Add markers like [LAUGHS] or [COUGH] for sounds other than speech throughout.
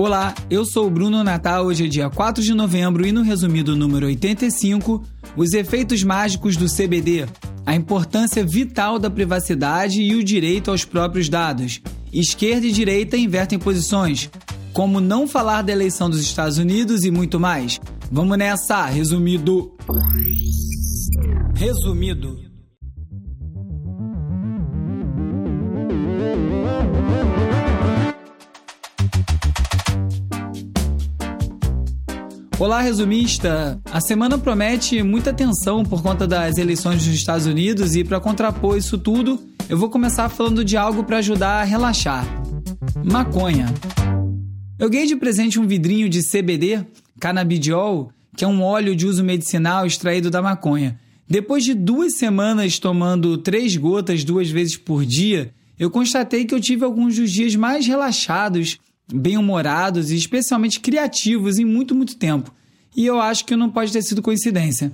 Olá, eu sou o Bruno Natal. Hoje é dia 4 de novembro e no resumido número 85, os efeitos mágicos do CBD, a importância vital da privacidade e o direito aos próprios dados. Esquerda e direita invertem posições. Como não falar da eleição dos Estados Unidos e muito mais. Vamos nessa, resumido. Resumido. Olá, resumista! A semana promete muita tensão por conta das eleições dos Estados Unidos e, para contrapor isso tudo, eu vou começar falando de algo para ajudar a relaxar: maconha. Eu ganhei de presente um vidrinho de CBD, canabidiol, que é um óleo de uso medicinal extraído da maconha. Depois de duas semanas tomando três gotas duas vezes por dia, eu constatei que eu tive alguns dos dias mais relaxados bem-humorados e especialmente criativos em muito, muito tempo. E eu acho que não pode ter sido coincidência.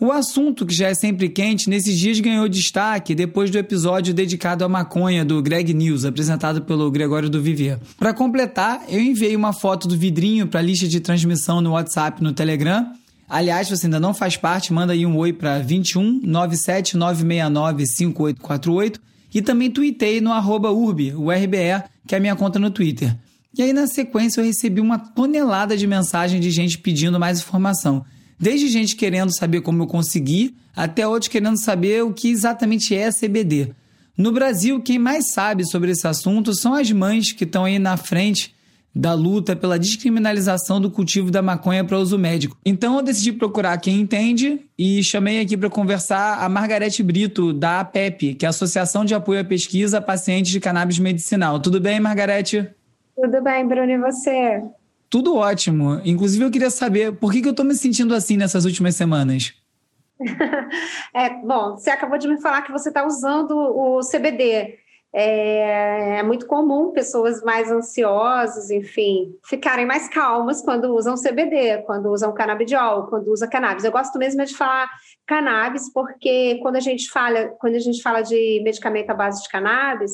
O assunto, que já é sempre quente, nesses dias ganhou destaque depois do episódio dedicado à maconha do Greg News, apresentado pelo Gregório do Vivier. Para completar, eu enviei uma foto do vidrinho para a lista de transmissão no WhatsApp no Telegram. Aliás, se você ainda não faz parte, manda aí um oi para 21 97 969 5848 e também tuitei no arroba urbe, o RBE, que é a minha conta no Twitter. E aí, na sequência, eu recebi uma tonelada de mensagem de gente pedindo mais informação. Desde gente querendo saber como eu consegui, até outros querendo saber o que exatamente é CBD. No Brasil, quem mais sabe sobre esse assunto são as mães que estão aí na frente da luta pela descriminalização do cultivo da maconha para uso médico. Então eu decidi procurar quem entende e chamei aqui para conversar a Margarete Brito, da APEP, que é a Associação de Apoio à Pesquisa a Pacientes de Cannabis Medicinal. Tudo bem, Margarete? Tudo bem, Bruno, e você? Tudo ótimo. Inclusive, eu queria saber por que, que eu estou me sentindo assim nessas últimas semanas. [LAUGHS] é, bom, você acabou de me falar que você está usando o CBD. É, é, muito comum pessoas mais ansiosas, enfim, ficarem mais calmas quando usam CBD, quando usam canabidiol, quando usa cannabis. Eu gosto mesmo de falar cannabis porque quando a gente fala, quando a gente fala de medicamento à base de cannabis,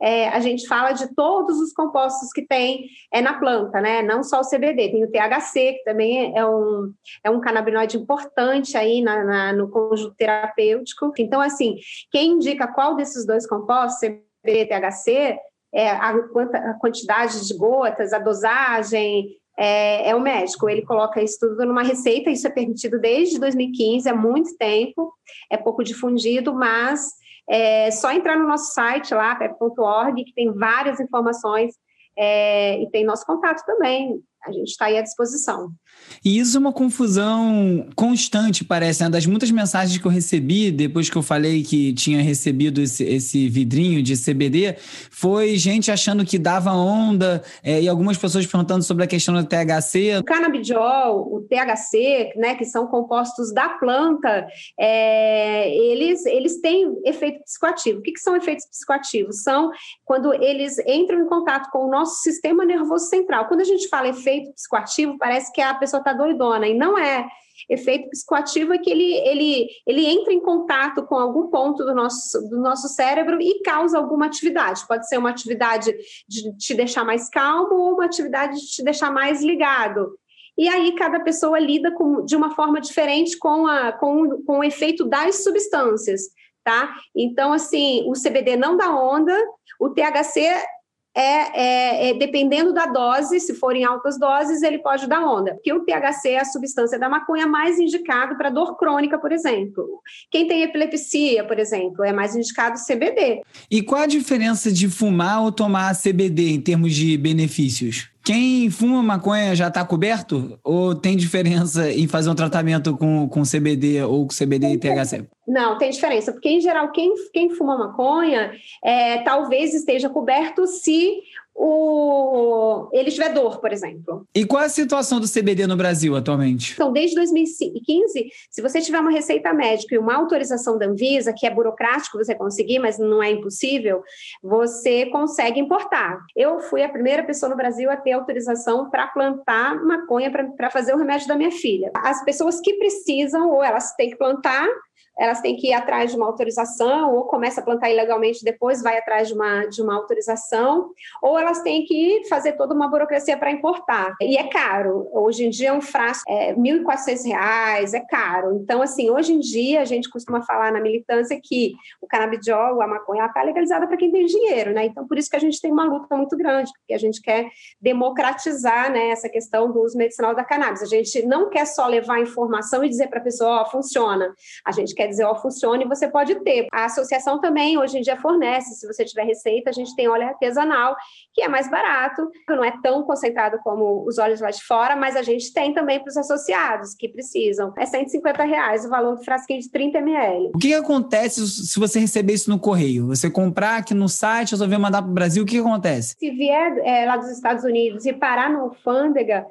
é, a gente fala de todos os compostos que tem é, na planta, né? Não só o CBD, tem o THC, que também é um, é um canabinoide importante aí na, na, no conjunto terapêutico. Então, assim, quem indica qual desses dois compostos, CBD e THC, é, a, a quantidade de gotas, a dosagem, é, é, o médico. Ele coloca isso tudo numa receita, isso é permitido desde 2015, há muito tempo, é pouco difundido, mas é só entrar no nosso site lá, pep.org, que tem várias informações é, e tem nosso contato também. A gente está aí à disposição. E isso é uma confusão constante, parece. Né? Das muitas mensagens que eu recebi depois que eu falei que tinha recebido esse, esse vidrinho de CBD, foi gente achando que dava onda é, e algumas pessoas perguntando sobre a questão do THC. O canabidiol, o THC, né, que são compostos da planta, é, eles, eles têm efeito psicoativo. O que, que são efeitos psicoativos? São quando eles entram em contato com o nosso sistema nervoso central. Quando a gente fala efeito psicoativo, parece que a pessoa está doidona, e não é. Efeito psicoativo é que ele, ele, ele entra em contato com algum ponto do nosso, do nosso cérebro e causa alguma atividade. Pode ser uma atividade de te deixar mais calmo ou uma atividade de te deixar mais ligado. E aí cada pessoa lida com, de uma forma diferente com, a, com, com o efeito das substâncias, tá? Então, assim, o CBD não dá onda, o THC é, é, é, dependendo da dose, se forem altas doses, ele pode dar onda. Porque o THC é a substância da maconha mais indicado para dor crônica, por exemplo. Quem tem epilepsia, por exemplo, é mais indicado CBD. E qual a diferença de fumar ou tomar CBD em termos de benefícios? Quem fuma maconha já está coberto? Ou tem diferença em fazer um tratamento com, com CBD ou com CBD e THC? Não, tem diferença, porque em geral quem, quem fuma maconha é, talvez esteja coberto se o, ele tiver dor, por exemplo. E qual é a situação do CBD no Brasil atualmente? Então, desde 2015, se você tiver uma receita médica e uma autorização da Anvisa, que é burocrático você conseguir, mas não é impossível, você consegue importar. Eu fui a primeira pessoa no Brasil a ter autorização para plantar maconha para fazer o remédio da minha filha. As pessoas que precisam, ou elas têm que plantar, elas têm que ir atrás de uma autorização, ou começa a plantar ilegalmente, depois vai atrás de uma, de uma autorização, ou elas têm que fazer toda uma burocracia para importar. E é caro. Hoje em dia, um frasco é R$ 1.400, é caro. Então, assim, hoje em dia, a gente costuma falar na militância que o canabidiol, a maconha, está legalizada para quem tem dinheiro, né? Então, por isso que a gente tem uma luta muito grande, porque a gente quer democratizar né, essa questão do uso medicinal da cannabis. A gente não quer só levar informação e dizer para a pessoa, ó, oh, funciona. A gente quer dizer, ó, funciona e você pode ter. A associação também, hoje em dia, fornece, se você tiver receita, a gente tem óleo artesanal, que é mais barato, não é tão concentrado como os óleos lá de fora, mas a gente tem também para os associados que precisam. É 150 reais o valor do frasquinho de 30 ml. O que, que acontece se você receber isso no correio? Você comprar aqui no site, resolver mandar para o Brasil, o que, que acontece? Se vier é, lá dos Estados Unidos e parar no alfândega,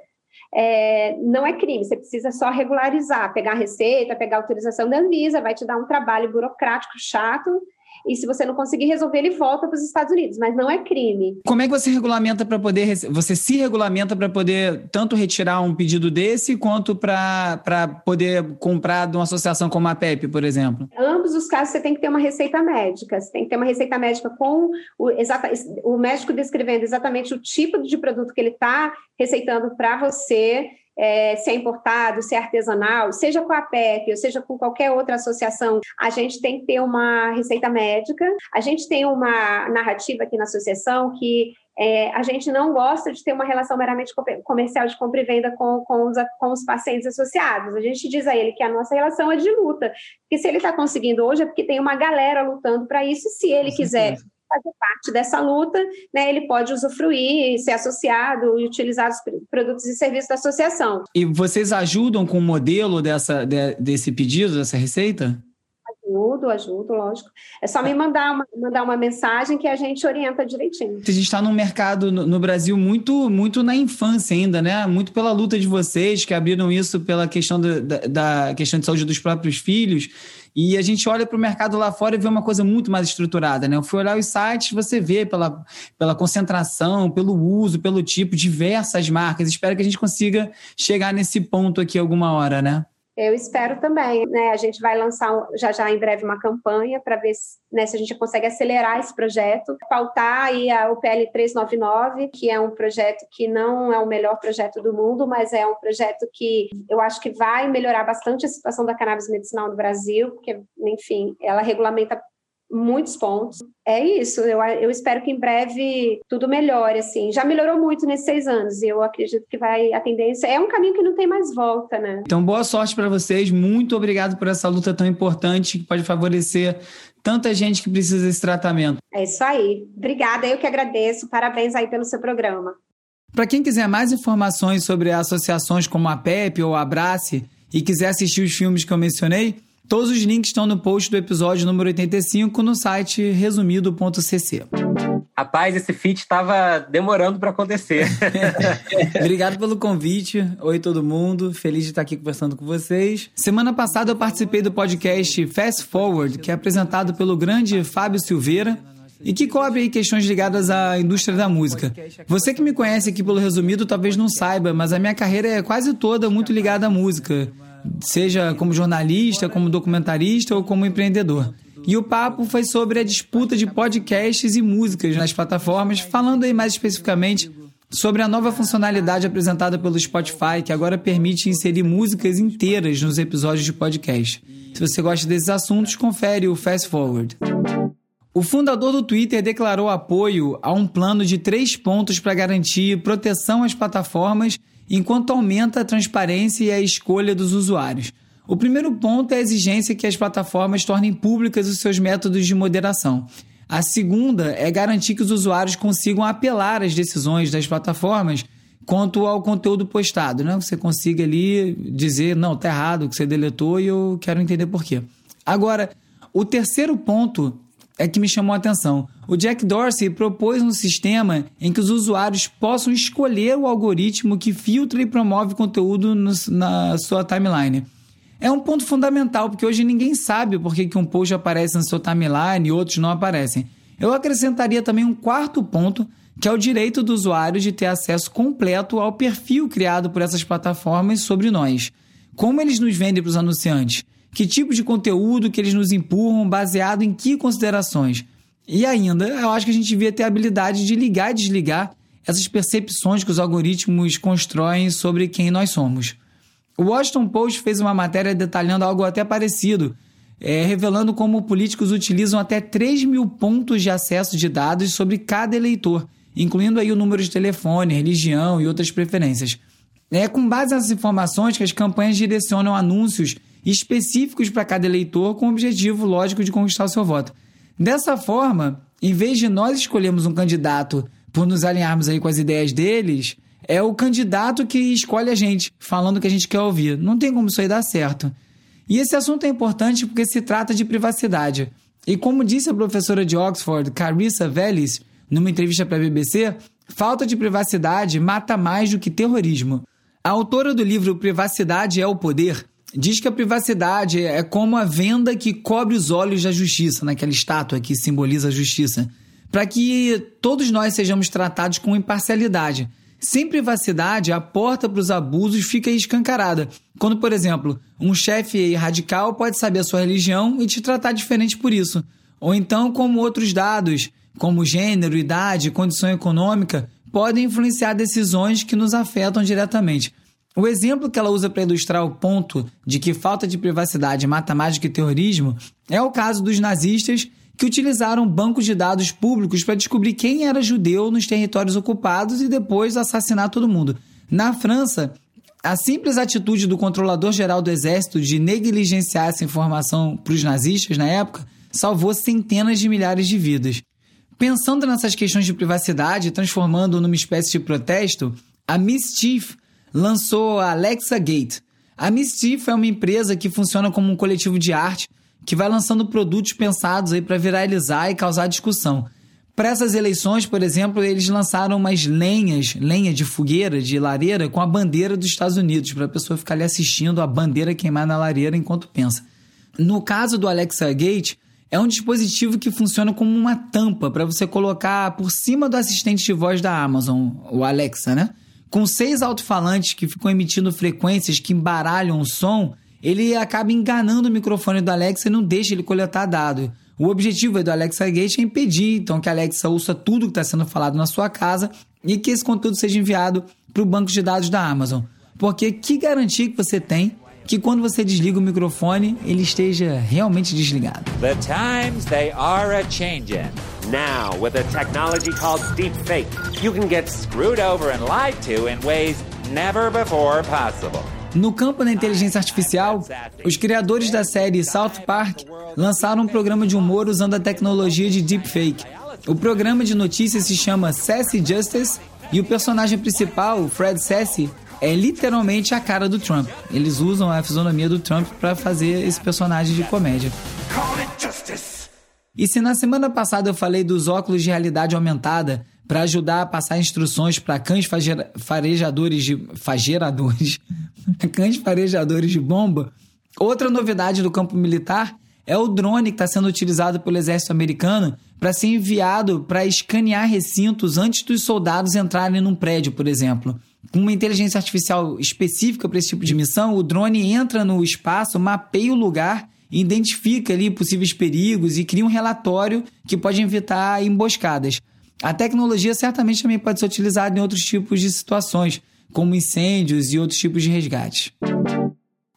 é, não é crime, você precisa só regularizar, pegar a receita, pegar a autorização da Anvisa, vai te dar um trabalho burocrático chato, e se você não conseguir resolver, ele volta para os Estados Unidos, mas não é crime. Como é que você regulamenta para poder, você se regulamenta para poder tanto retirar um pedido desse, quanto para poder comprar de uma associação como a PEP, por exemplo? Ambos os casos você tem que ter uma receita médica, você tem que ter uma receita médica com o, exata, o médico descrevendo exatamente o tipo de produto que ele está receitando para você, é, se é importado, se é artesanal, seja com a PEP ou seja com qualquer outra associação, a gente tem que ter uma receita médica. A gente tem uma narrativa aqui na associação que é, a gente não gosta de ter uma relação meramente comercial de compra e venda com, com, os, com os pacientes associados. A gente diz a ele que a nossa relação é de luta, que se ele está conseguindo hoje é porque tem uma galera lutando para isso, se ele quiser fazer parte dessa luta, né, ele pode usufruir, ser associado e utilizar os produtos e serviços da associação. E vocês ajudam com o modelo dessa, de, desse pedido, dessa receita? Ajudo, ajudo, lógico. É só me mandar uma, mandar uma mensagem que a gente orienta direitinho. A gente está num mercado no, no, Brasil muito, muito na infância ainda, né? Muito pela luta de vocês, que abriram isso pela questão da, da questão de saúde dos próprios filhos. E a gente olha para o mercado lá fora e vê uma coisa muito mais estruturada, né? Eu fui olhar os sites, você vê pela, pela concentração, pelo uso, pelo tipo, diversas marcas. Espero que a gente consiga chegar nesse ponto aqui alguma hora, né? Eu espero também, né? A gente vai lançar já já em breve uma campanha para ver se, né, se, a gente consegue acelerar esse projeto, pautar aí a, o PL 399, que é um projeto que não é o melhor projeto do mundo, mas é um projeto que eu acho que vai melhorar bastante a situação da cannabis medicinal no Brasil, porque, enfim, ela regulamenta muitos pontos. É isso, eu, eu espero que em breve tudo melhore, assim. Já melhorou muito nesses seis anos e eu acredito que vai, a tendência é um caminho que não tem mais volta, né? Então, boa sorte para vocês, muito obrigado por essa luta tão importante que pode favorecer tanta gente que precisa desse tratamento. É isso aí. Obrigada, eu que agradeço. Parabéns aí pelo seu programa. Para quem quiser mais informações sobre associações como a PEP ou a Abrace e quiser assistir os filmes que eu mencionei, Todos os links estão no post do episódio número 85 no site resumido.cc. Rapaz, esse feat estava demorando para acontecer. [LAUGHS] Obrigado pelo convite. Oi, todo mundo. Feliz de estar aqui conversando com vocês. Semana passada eu participei do podcast Fast Forward, que é apresentado pelo grande Fábio Silveira e que cobre aí questões ligadas à indústria da música. Você que me conhece aqui pelo resumido talvez não saiba, mas a minha carreira é quase toda muito ligada à música seja como jornalista, como documentarista ou como empreendedor. E o papo foi sobre a disputa de podcasts e músicas nas plataformas, falando aí mais especificamente sobre a nova funcionalidade apresentada pelo Spotify, que agora permite inserir músicas inteiras nos episódios de podcast. Se você gosta desses assuntos, confere o Fast Forward. O fundador do Twitter declarou apoio a um plano de três pontos para garantir proteção às plataformas enquanto aumenta a transparência e a escolha dos usuários. O primeiro ponto é a exigência que as plataformas tornem públicas os seus métodos de moderação. A segunda é garantir que os usuários consigam apelar às decisões das plataformas quanto ao conteúdo postado, né? Você consiga ali dizer, não, tá errado, que você deletou e eu quero entender por quê. Agora, o terceiro ponto é que me chamou a atenção. O Jack Dorsey propôs um sistema em que os usuários possam escolher o algoritmo que filtra e promove conteúdo no, na sua timeline. É um ponto fundamental, porque hoje ninguém sabe por que, um post aparece na sua timeline e outros não aparecem. Eu acrescentaria também um quarto ponto, que é o direito do usuário de ter acesso completo ao perfil criado por essas plataformas sobre nós. Como eles nos vendem para os anunciantes? Que tipo de conteúdo que eles nos empurram, baseado em que considerações. E ainda, eu acho que a gente devia ter a habilidade de ligar e desligar essas percepções que os algoritmos constroem sobre quem nós somos. O Washington Post fez uma matéria detalhando algo até parecido, é, revelando como políticos utilizam até 3 mil pontos de acesso de dados sobre cada eleitor, incluindo aí o número de telefone, religião e outras preferências. É com base nessas informações que as campanhas direcionam anúncios específicos para cada eleitor com o objetivo lógico de conquistar o seu voto. Dessa forma, em vez de nós escolhermos um candidato por nos alinharmos aí com as ideias deles, é o candidato que escolhe a gente, falando o que a gente quer ouvir. Não tem como isso aí dar certo. E esse assunto é importante porque se trata de privacidade. E como disse a professora de Oxford, Carissa Vélez, numa entrevista para a BBC, falta de privacidade mata mais do que terrorismo. A autora do livro Privacidade é o Poder diz que a privacidade é como a venda que cobre os olhos da justiça, naquela estátua que simboliza a justiça, para que todos nós sejamos tratados com imparcialidade. Sem privacidade, a porta para os abusos fica escancarada. Quando, por exemplo, um chefe radical pode saber a sua religião e te tratar diferente por isso. Ou então, como outros dados, como gênero, idade, condição econômica, podem influenciar decisões que nos afetam diretamente. O exemplo que ela usa para ilustrar o ponto de que falta de privacidade mata mais do que terrorismo é o caso dos nazistas que utilizaram bancos de dados públicos para descobrir quem era judeu nos territórios ocupados e depois assassinar todo mundo. Na França, a simples atitude do controlador-geral do exército de negligenciar essa informação para os nazistas na época salvou centenas de milhares de vidas. Pensando nessas questões de privacidade, transformando numa espécie de protesto, a Mischief lançou a Alexa Gate. A Mischief é uma empresa que funciona como um coletivo de arte que vai lançando produtos pensados aí para viralizar e causar discussão. Para essas eleições, por exemplo, eles lançaram umas lenhas, lenha de fogueira, de lareira, com a bandeira dos Estados Unidos, para a pessoa ficar ali assistindo a bandeira queimar na lareira enquanto pensa. No caso do Alexa Gate, é um dispositivo que funciona como uma tampa para você colocar por cima do assistente de voz da Amazon, o Alexa, né? Com seis alto-falantes que ficam emitindo frequências que embaralham o som, ele acaba enganando o microfone do Alexa e não deixa ele coletar dado. O objetivo do Alexa Gate é impedir então que a Alexa ouça tudo que está sendo falado na sua casa e que esse conteúdo seja enviado para o banco de dados da Amazon. Porque que garantia que você tem que quando você desliga o microfone, ele esteja realmente desligado? The times they are a changing. Now, with a technology called deepfake, you can get screwed over and lied to in ways never before possible. No campo da inteligência artificial, os criadores da série South Park lançaram um programa de humor usando a tecnologia de deepfake. O programa de notícias se chama Sassy Justice e o personagem principal, Fred Sassy, é literalmente a cara do Trump. Eles usam a fisionomia do Trump para fazer esse personagem de comédia. E se na semana passada eu falei dos óculos de realidade aumentada para ajudar a passar instruções para cães farejadores de fageradores, [LAUGHS] cães farejadores de bomba. Outra novidade do campo militar é o drone que está sendo utilizado pelo exército americano para ser enviado para escanear recintos antes dos soldados entrarem num prédio, por exemplo. Com uma inteligência artificial específica para esse tipo de missão, o drone entra no espaço, mapeia o lugar, identifica ali possíveis perigos e cria um relatório que pode evitar emboscadas. A tecnologia certamente também pode ser utilizada em outros tipos de situações, como incêndios e outros tipos de resgate.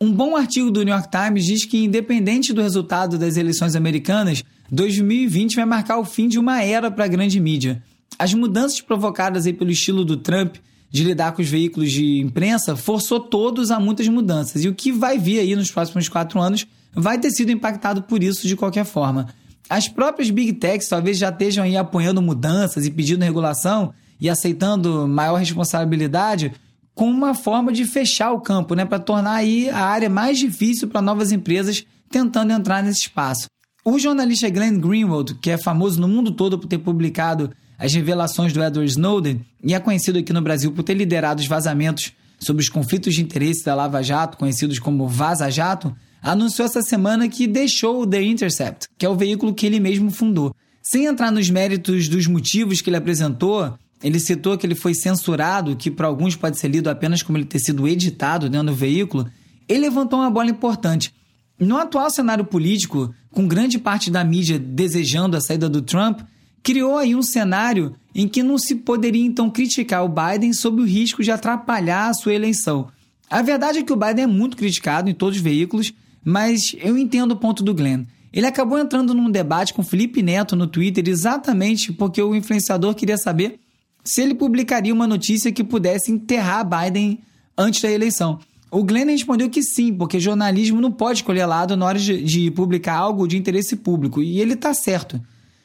Um bom artigo do New York Times diz que, independente do resultado das eleições americanas, 2020 vai marcar o fim de uma era para a grande mídia. As mudanças provocadas aí pelo estilo do Trump de lidar com os veículos de imprensa forçou todos a muitas mudanças. E o que vai vir aí nos próximos quatro anos vai ter sido impactado por isso de qualquer forma. As próprias big techs talvez já estejam aí apoiando mudanças e pedindo regulação e aceitando maior responsabilidade com uma forma de fechar o campo, né, para tornar aí a área mais difícil para novas empresas tentando entrar nesse espaço. O jornalista Glenn Greenwald, que é famoso no mundo todo por ter publicado as revelações do Edward Snowden e é conhecido aqui no Brasil por ter liderado os vazamentos sobre os conflitos de interesse da Lava Jato, conhecidos como Vaza Jato, anunciou essa semana que deixou o The Intercept, que é o veículo que ele mesmo fundou. Sem entrar nos méritos dos motivos que ele apresentou, ele citou que ele foi censurado, que para alguns pode ser lido apenas como ele ter sido editado dentro do veículo. Ele levantou uma bola importante. No atual cenário político, com grande parte da mídia desejando a saída do Trump, criou aí um cenário em que não se poderia então criticar o Biden sob o risco de atrapalhar a sua eleição. A verdade é que o Biden é muito criticado em todos os veículos, mas eu entendo o ponto do Glenn. Ele acabou entrando num debate com Felipe Neto no Twitter exatamente porque o influenciador queria saber se ele publicaria uma notícia que pudesse enterrar Biden antes da eleição. O Glenn respondeu que sim, porque jornalismo não pode escolher lado na hora de, de publicar algo de interesse público, e ele está certo.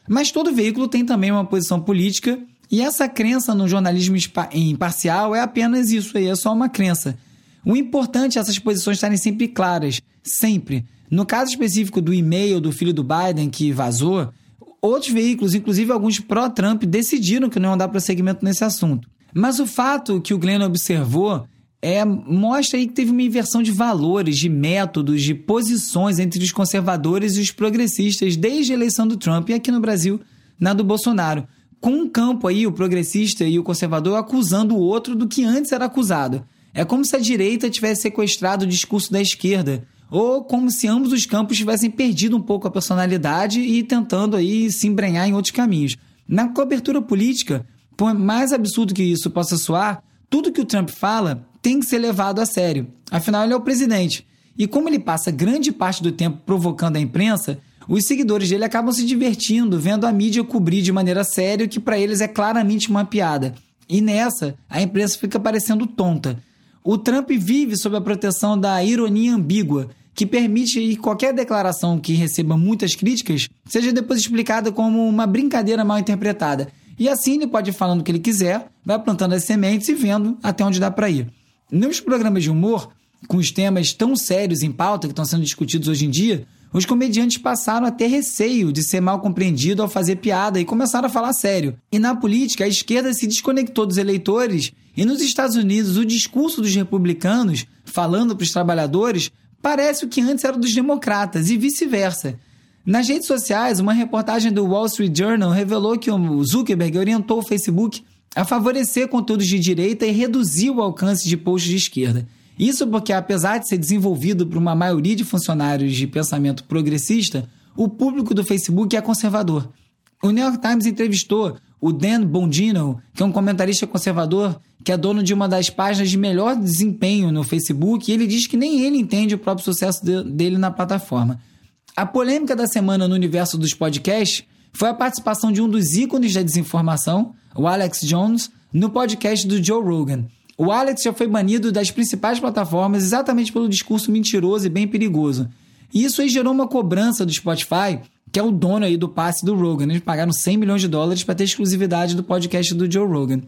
Mas todo veículo tem também uma posição política, e essa crença no jornalismo imparcial é apenas isso aí, é só uma crença. O importante é essas posições estarem sempre claras, sempre. No caso específico do e-mail do filho do Biden que vazou, outros veículos, inclusive alguns pró-Trump, decidiram que não iam dar prosseguimento nesse assunto. Mas o fato que o Glenn observou é, mostra aí que teve uma inversão de valores, de métodos, de posições entre os conservadores e os progressistas desde a eleição do Trump e aqui no Brasil, na do Bolsonaro. Com um campo aí, o progressista e o conservador acusando o outro do que antes era acusado. É como se a direita tivesse sequestrado o discurso da esquerda, ou como se ambos os campos tivessem perdido um pouco a personalidade e tentando aí se embrenhar em outros caminhos. Na cobertura política, por mais absurdo que isso possa soar, tudo que o Trump fala tem que ser levado a sério. Afinal, ele é o presidente. E como ele passa grande parte do tempo provocando a imprensa, os seguidores dele acabam se divertindo, vendo a mídia cobrir de maneira séria o que para eles é claramente uma piada. E nessa, a imprensa fica parecendo tonta. O Trump vive sob a proteção da ironia ambígua, que permite que qualquer declaração que receba muitas críticas seja depois explicada como uma brincadeira mal interpretada. E assim ele pode ir falando o que ele quiser, vai plantando as sementes e vendo até onde dá para ir. Nos programas de humor, com os temas tão sérios em pauta que estão sendo discutidos hoje em dia, os comediantes passaram a ter receio de ser mal compreendido ao fazer piada e começaram a falar sério. E na política, a esquerda se desconectou dos eleitores e nos Estados Unidos o discurso dos republicanos, falando para os trabalhadores, parece o que antes era dos democratas e vice-versa. Nas redes sociais, uma reportagem do Wall Street Journal revelou que o Zuckerberg orientou o Facebook a favorecer conteúdos de direita e reduzir o alcance de posts de esquerda. Isso porque, apesar de ser desenvolvido por uma maioria de funcionários de pensamento progressista, o público do Facebook é conservador. O New York Times entrevistou o Dan Bongino, que é um comentarista conservador que é dono de uma das páginas de melhor desempenho no Facebook, e ele diz que nem ele entende o próprio sucesso de, dele na plataforma. A polêmica da semana no universo dos podcasts foi a participação de um dos ícones da desinformação, o Alex Jones, no podcast do Joe Rogan. O Alex já foi banido das principais plataformas exatamente pelo discurso mentiroso e bem perigoso. E isso aí gerou uma cobrança do Spotify, que é o dono aí do passe do Rogan. Eles pagaram 100 milhões de dólares para ter exclusividade do podcast do Joe Rogan.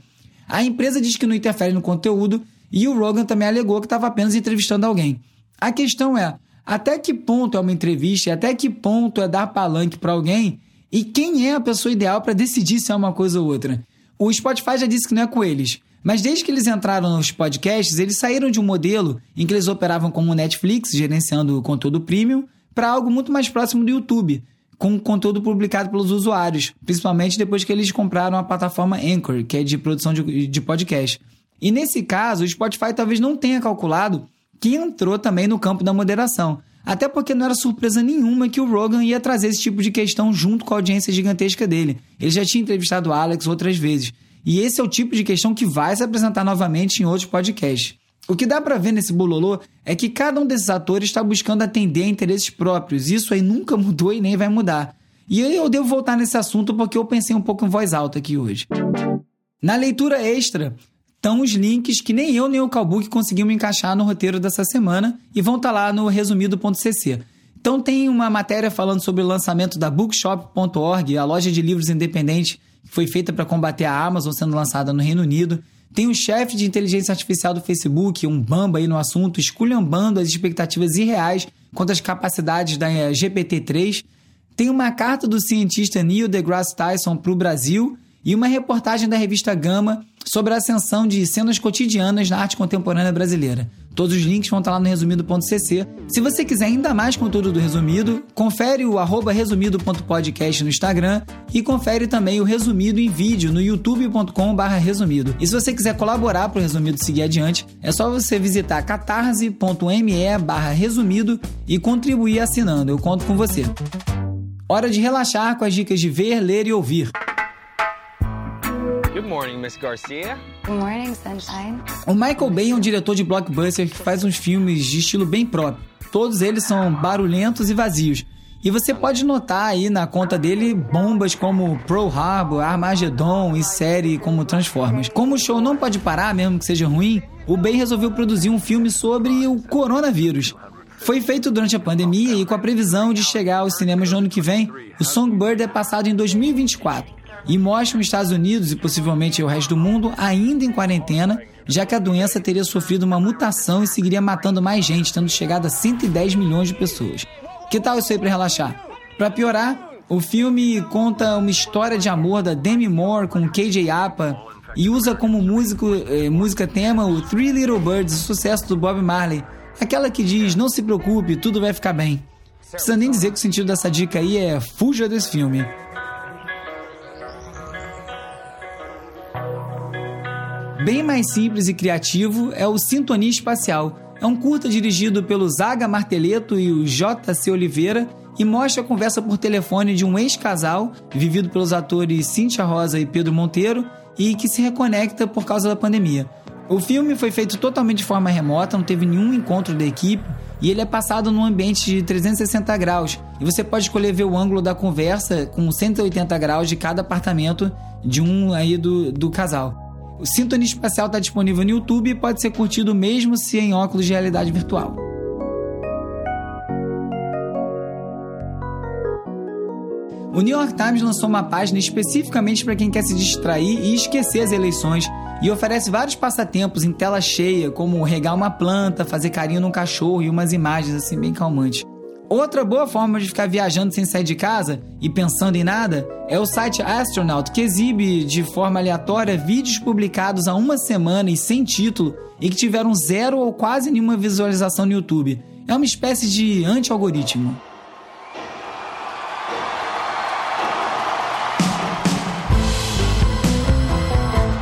A empresa diz que não interfere no conteúdo e o Rogan também alegou que estava apenas entrevistando alguém. A questão é, até que ponto é uma entrevista e até que ponto é dar palanque para alguém e quem é a pessoa ideal para decidir se é uma coisa ou outra? O Spotify já disse que não é com eles, mas desde que eles entraram nos podcasts, eles saíram de um modelo em que eles operavam como Netflix, gerenciando o conteúdo premium, para algo muito mais próximo do YouTube, com conteúdo publicado pelos usuários, principalmente depois que eles compraram a plataforma Anchor, que é de produção de, de podcast. E nesse caso, o Spotify talvez não tenha calculado que entrou também no campo da moderação. Até porque não era surpresa nenhuma que o Rogan ia trazer esse tipo de questão junto com a audiência gigantesca dele. Ele já tinha entrevistado o Alex outras vezes. E esse é o tipo de questão que vai se apresentar novamente em outros podcasts. O que dá para ver nesse bololô é que cada um desses atores está buscando atender a interesses próprios. Isso aí nunca [LAUGHS] mudou e nem vai mudar. E eu devo voltar nesse assunto porque eu pensei um pouco em voz alta aqui hoje. Na leitura extra, estão os links que nem eu nem o Calbook conseguimos encaixar no roteiro dessa semana e vão estar tá lá no resumido.cc. Então tem uma matéria falando sobre o lançamento da bookshop.org, a loja de livros independente que foi feita para combater a Amazon sendo lançada no Reino Unido. Tem o chefe de inteligência artificial do Facebook, um bamba aí no assunto, esculhambando as expectativas irreais quanto às capacidades da eh, GPT-3. Tem uma carta do cientista Neil deGrasse Tyson para o Brasil e uma reportagem da revista Gama sobre a ascensão de cenas cotidianas na arte contemporânea brasileira. Todos os links vão estar lá no resumido.cc. Se você quiser ainda mais conteúdo do Resumido, confere o resumido.podcast no Instagram e confere também o Resumido em vídeo no youtube.com resumido. E se você quiser colaborar para o Resumido seguir adiante, é só você visitar catarse.me barra resumido e contribuir assinando. Eu conto com você. Hora de relaxar com as dicas de ver, ler e ouvir. Good morning, Miss Garcia. Good morning, sunshine. O Michael Bay é um diretor de blockbuster que faz uns filmes de estilo bem próprio. Todos eles são barulhentos e vazios. E você pode notar aí na conta dele bombas como Pearl Harbor, Armageddon e série como Transformers. Como o show não pode parar, mesmo que seja ruim, o Bay resolveu produzir um filme sobre o coronavírus. Foi feito durante a pandemia e com a previsão de chegar aos cinemas no ano que vem, o Songbird é passado em 2024 e mostram os Estados Unidos e possivelmente o resto do mundo ainda em quarentena, já que a doença teria sofrido uma mutação e seguiria matando mais gente, tendo chegado a 110 milhões de pessoas. Que tal isso aí para relaxar? Para piorar, o filme conta uma história de amor da Demi Moore com KJ Apa e usa como músico, eh, música tema o Three Little Birds, o sucesso do Bob Marley, aquela que diz: Não se preocupe, tudo vai ficar bem. Precisa nem dizer que o sentido dessa dica aí é fuja desse filme. Bem mais simples e criativo é o Sintonia Espacial. É um curta dirigido pelo Zaga Marteleto e o J.C. Oliveira e mostra a conversa por telefone de um ex-casal, vivido pelos atores Cíntia Rosa e Pedro Monteiro, e que se reconecta por causa da pandemia. O filme foi feito totalmente de forma remota, não teve nenhum encontro da equipe, e ele é passado num ambiente de 360 graus. E você pode escolher ver o ângulo da conversa com 180 graus de cada apartamento de um aí do, do casal. O Sintonia Espacial está disponível no YouTube e pode ser curtido mesmo se em óculos de realidade virtual. O New York Times lançou uma página especificamente para quem quer se distrair e esquecer as eleições e oferece vários passatempos em tela cheia, como regar uma planta, fazer carinho num cachorro e umas imagens assim bem calmantes. Outra boa forma de ficar viajando sem sair de casa e pensando em nada é o site Astronaut, que exibe de forma aleatória vídeos publicados há uma semana e sem título e que tiveram zero ou quase nenhuma visualização no YouTube. É uma espécie de anti-algoritmo.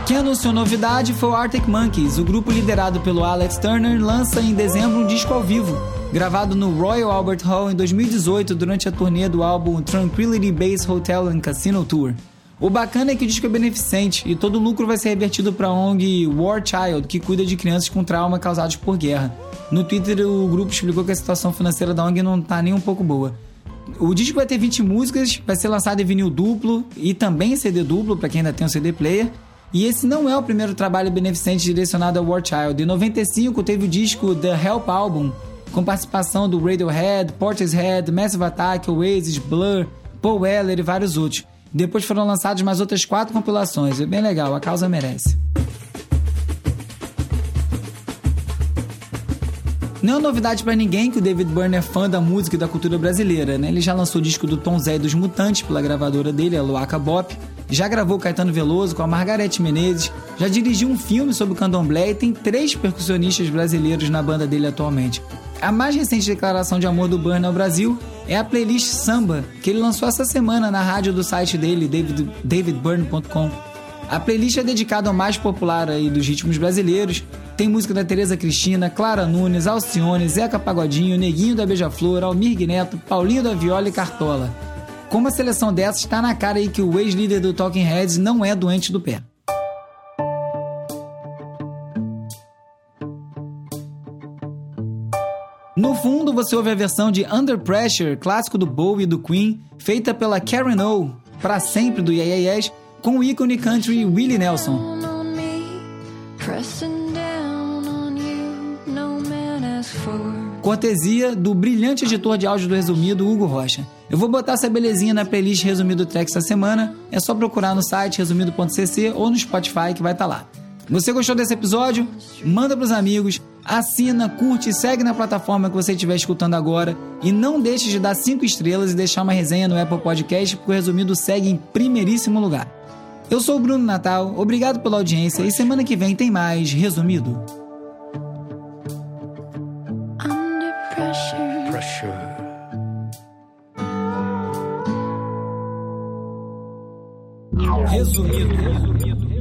Quem anunciou novidade foi o Arctic Monkeys. O grupo liderado pelo Alex Turner lança em dezembro um disco ao vivo, gravado no Royal Albert Hall em 2018 durante a turnê do álbum Tranquility Base Hotel and Casino Tour. O bacana é que o disco é beneficente e todo o lucro vai ser revertido para a ONG War Child, que cuida de crianças com trauma causados por guerra. No Twitter, o grupo explicou que a situação financeira da ONG não está nem um pouco boa. O disco vai ter 20 músicas, vai ser lançado em vinil duplo e também CD duplo para quem ainda tem o CD player. E esse não é o primeiro trabalho beneficente direcionado ao War Child. Em 95 teve o disco The Help Album, com participação do Radiohead, Portishead, Massive Attack, Oasis, Blur, Paul Weller e vários outros. Depois foram lançadas mais outras quatro compilações. É bem legal, a causa merece. Não é novidade para ninguém que o David Byrne é fã da música e da cultura brasileira, né? Ele já lançou o disco do Tom Zé e dos Mutantes pela gravadora dele, a Luaca Bop. Já gravou Caetano Veloso com a Margarete Menezes. Já dirigiu um filme sobre o candomblé e tem três percussionistas brasileiros na banda dele atualmente. A mais recente declaração de amor do Burn ao Brasil é a playlist Samba, que ele lançou essa semana na rádio do site dele, david, davidburn.com. A playlist é dedicada ao mais popular aí dos ritmos brasileiros. Tem música da Tereza Cristina, Clara Nunes, Alcione, Zeca Pagodinho, Neguinho da Beija-Flor, Almir Neto, Paulinho da Viola e Cartola. Com uma seleção dessas, está na cara aí que o ex-líder do Talking Heads não é doente do pé. No fundo, você ouve a versão de Under Pressure, clássico do Bowie e do Queen, feita pela Karen O, para sempre do Yeah, yeah Yes, com o ícone country Willie Nelson. Cortesia do brilhante editor de áudio do Resumido, Hugo Rocha. Eu vou botar essa belezinha na playlist Resumido Tracks essa semana. É só procurar no site resumido.cc ou no Spotify que vai estar tá lá. Você gostou desse episódio? Manda pros amigos, assina, curte e segue na plataforma que você estiver escutando agora. E não deixe de dar 5 estrelas e deixar uma resenha no Apple Podcast, porque o Resumido segue em primeiríssimo lugar. Eu sou o Bruno Natal, obrigado pela audiência e semana que vem tem mais Resumido. sure. Resumido.